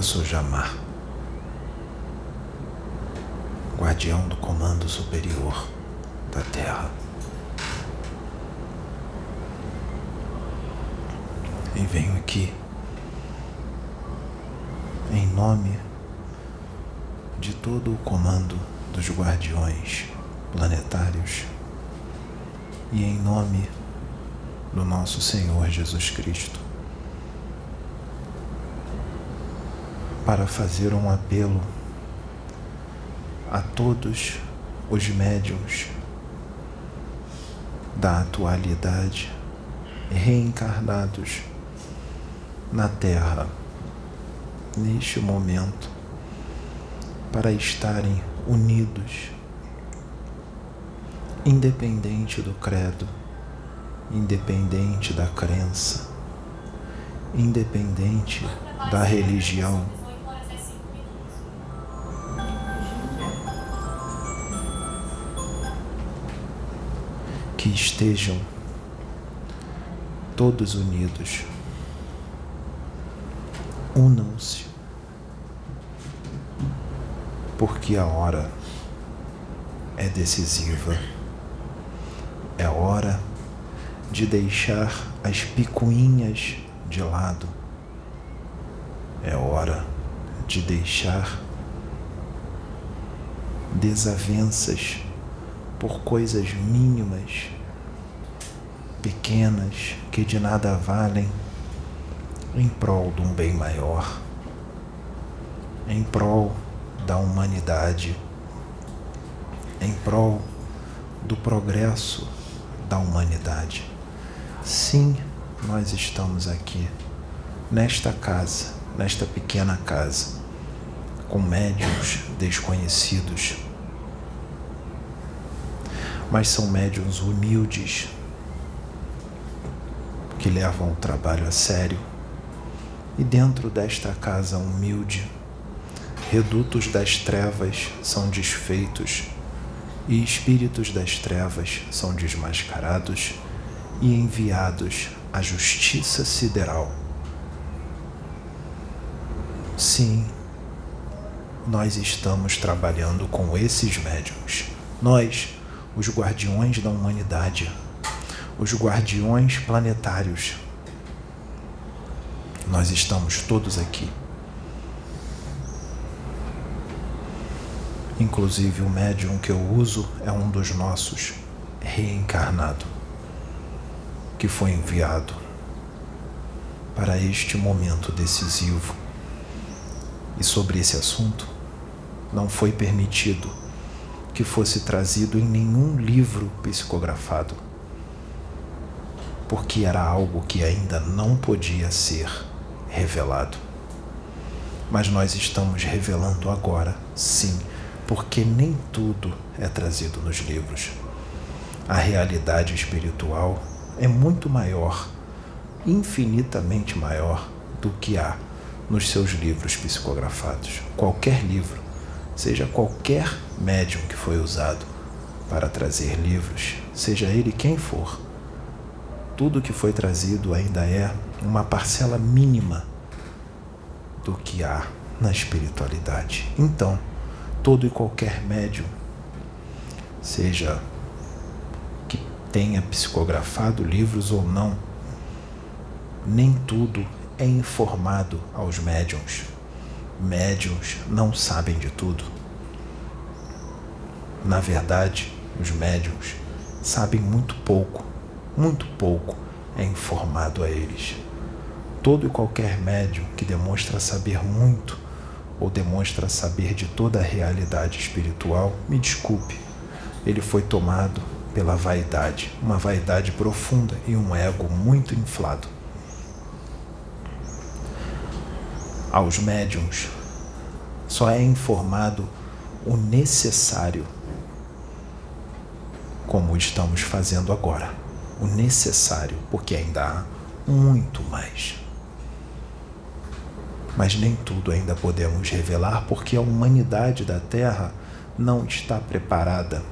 Eu sou Jamar, guardião do comando superior da Terra. E venho aqui em nome de todo o comando dos guardiões planetários e em nome do nosso Senhor Jesus Cristo para fazer um apelo a todos os médiums da atualidade reencarnados na Terra neste momento para estarem unidos, independente do credo, independente da crença, independente da religião. Que estejam todos unidos. Unam-se porque a hora é decisiva. É hora de deixar as picuinhas de lado. É hora de deixar desavenças por coisas mínimas, pequenas, que de nada valem, em prol de um bem maior, em prol da humanidade, em prol do progresso da humanidade. Sim, nós estamos aqui, nesta casa, nesta pequena casa, com médiums desconhecidos. Mas são médiums humildes, que levam o trabalho a sério. E dentro desta casa humilde, redutos das trevas são desfeitos e espíritos das trevas são desmascarados e enviados à justiça sideral. Sim, nós estamos trabalhando com esses médiums. Nós, os guardiões da humanidade, os guardiões planetários. Nós estamos todos aqui Inclusive, o médium que eu uso é um dos nossos, reencarnado, que foi enviado para este momento decisivo. E sobre esse assunto, não foi permitido que fosse trazido em nenhum livro psicografado, porque era algo que ainda não podia ser revelado. Mas nós estamos revelando agora, sim porque nem tudo é trazido nos livros. A realidade espiritual é muito maior, infinitamente maior do que há nos seus livros psicografados. Qualquer livro, seja qualquer médium que foi usado para trazer livros, seja ele quem for, tudo que foi trazido ainda é uma parcela mínima do que há na espiritualidade. Então, todo e qualquer médium, seja que tenha psicografado livros ou não, nem tudo é informado aos médiums. Médiums não sabem de tudo. Na verdade, os médiums sabem muito pouco, muito pouco é informado a eles. Todo e qualquer médium que demonstra saber muito ou demonstra saber de toda a realidade espiritual, me desculpe, ele foi tomado pela vaidade, uma vaidade profunda e um ego muito inflado. Aos médiums só é informado o necessário, como estamos fazendo agora. O necessário, porque ainda há muito mais mas nem tudo ainda podemos revelar porque a humanidade da Terra não está preparada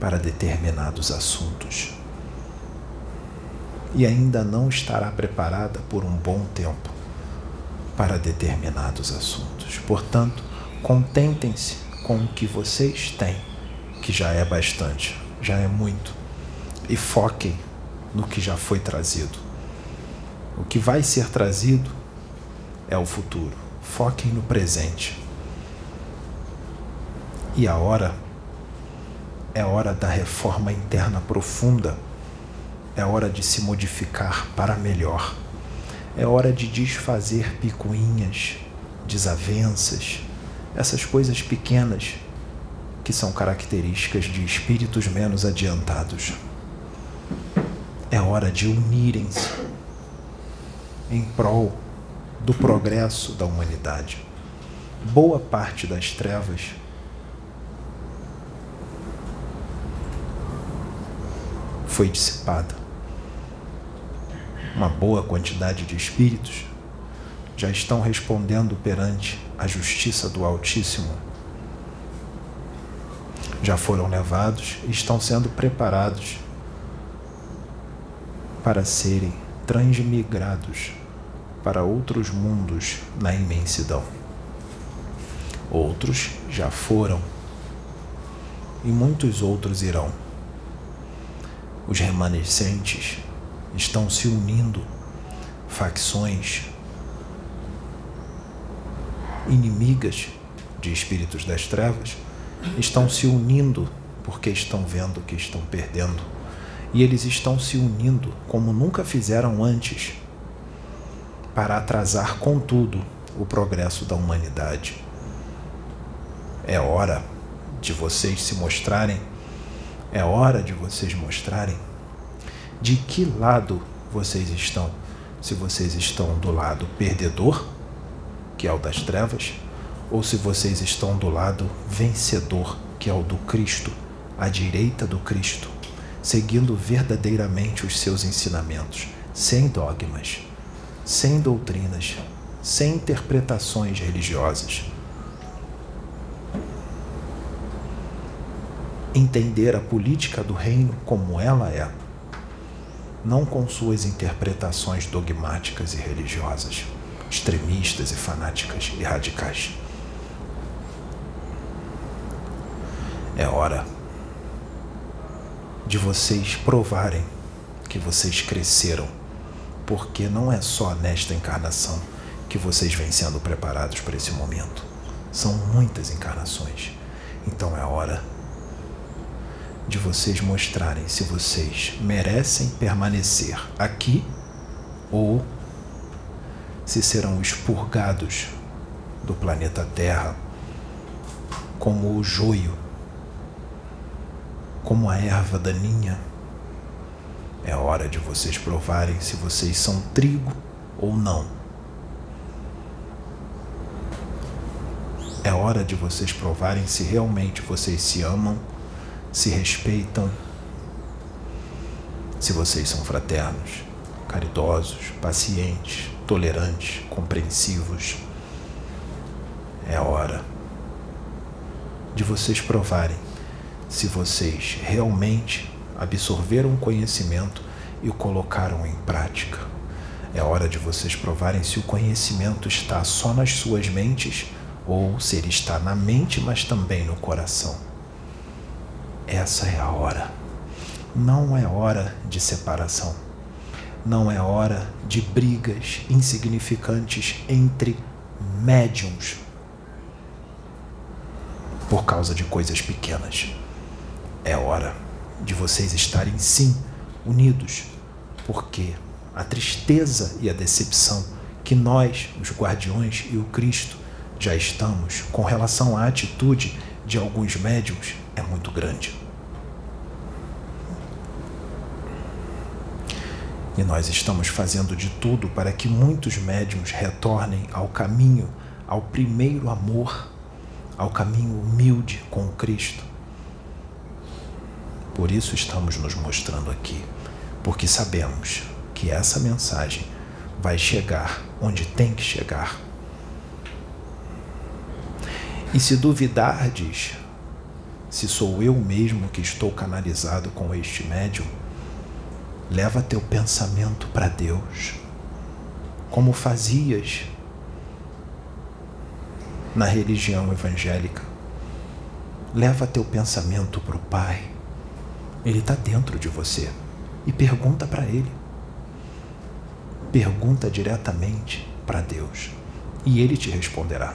para determinados assuntos. E ainda não estará preparada por um bom tempo. Para determinados assuntos. Portanto, contentem-se com o que vocês têm, que já é bastante, já é muito, e foquem no que já foi trazido. O que vai ser trazido é o futuro. Foquem no presente. E a hora é hora da reforma interna profunda. É hora de se modificar para melhor. É hora de desfazer picuinhas, desavenças, essas coisas pequenas que são características de espíritos menos adiantados. É hora de unirem-se em prol do progresso da humanidade. Boa parte das trevas foi dissipada. Uma boa quantidade de espíritos já estão respondendo perante a justiça do Altíssimo. Já foram levados e estão sendo preparados para serem transmigrados para outros mundos na imensidão. Outros já foram e muitos outros irão. Os remanescentes estão se unindo, facções inimigas de espíritos das trevas estão se unindo porque estão vendo que estão perdendo. E eles estão se unindo como nunca fizeram antes para atrasar, contudo, o progresso da humanidade. É hora de vocês se mostrarem, é hora de vocês mostrarem de que lado vocês estão. Se vocês estão do lado perdedor, que é o das trevas, ou se vocês estão do lado vencedor, que é o do Cristo, à direita do Cristo, seguindo verdadeiramente os seus ensinamentos, sem dogmas sem doutrinas, sem interpretações religiosas. Entender a política do reino como ela é, não com suas interpretações dogmáticas e religiosas, extremistas e fanáticas e radicais. É hora de vocês provarem que vocês cresceram porque não é só nesta encarnação que vocês vêm sendo preparados para esse momento. São muitas encarnações. Então é hora de vocês mostrarem se vocês merecem permanecer aqui ou se serão expurgados do planeta Terra como o joio, como a erva daninha é hora de vocês provarem se vocês são trigo ou não. É hora de vocês provarem se realmente vocês se amam, se respeitam, se vocês são fraternos, caridosos, pacientes, tolerantes, compreensivos. É hora de vocês provarem se vocês realmente absorveram o conhecimento e o colocaram em prática. É hora de vocês provarem se o conhecimento está só nas suas mentes ou se ele está na mente, mas também no coração. Essa é a hora. Não é hora de separação. Não é hora de brigas insignificantes entre médiums por causa de coisas pequenas. É hora de vocês estarem sim unidos, porque a tristeza e a decepção que nós, os guardiões e o Cristo, já estamos com relação à atitude de alguns médiums é muito grande. E nós estamos fazendo de tudo para que muitos médiums retornem ao caminho, ao primeiro amor, ao caminho humilde com Cristo por isso estamos nos mostrando aqui, porque sabemos que essa mensagem vai chegar onde tem que chegar. E se duvidardes se sou eu mesmo que estou canalizado com este médium, leva teu pensamento para Deus, como fazias na religião evangélica. Leva teu pensamento para o Pai. Ele está dentro de você. E pergunta para Ele. Pergunta diretamente para Deus. E Ele te responderá.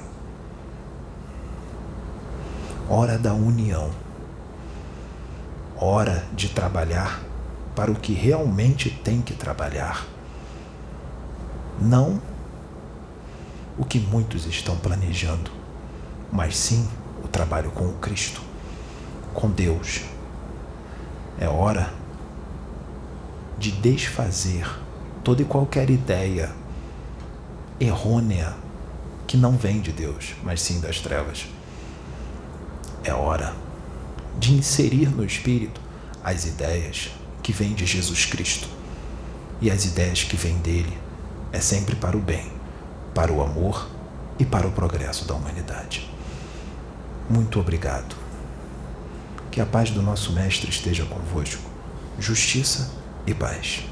Hora da união. Hora de trabalhar para o que realmente tem que trabalhar. Não o que muitos estão planejando, mas sim o trabalho com o Cristo, com Deus. É hora de desfazer toda e qualquer ideia errônea que não vem de Deus, mas sim das trevas. É hora de inserir no espírito as ideias que vêm de Jesus Cristo. E as ideias que vêm dele é sempre para o bem para o amor e para o progresso da humanidade. Muito obrigado. Que a paz do nosso Mestre esteja convosco. Justiça e paz.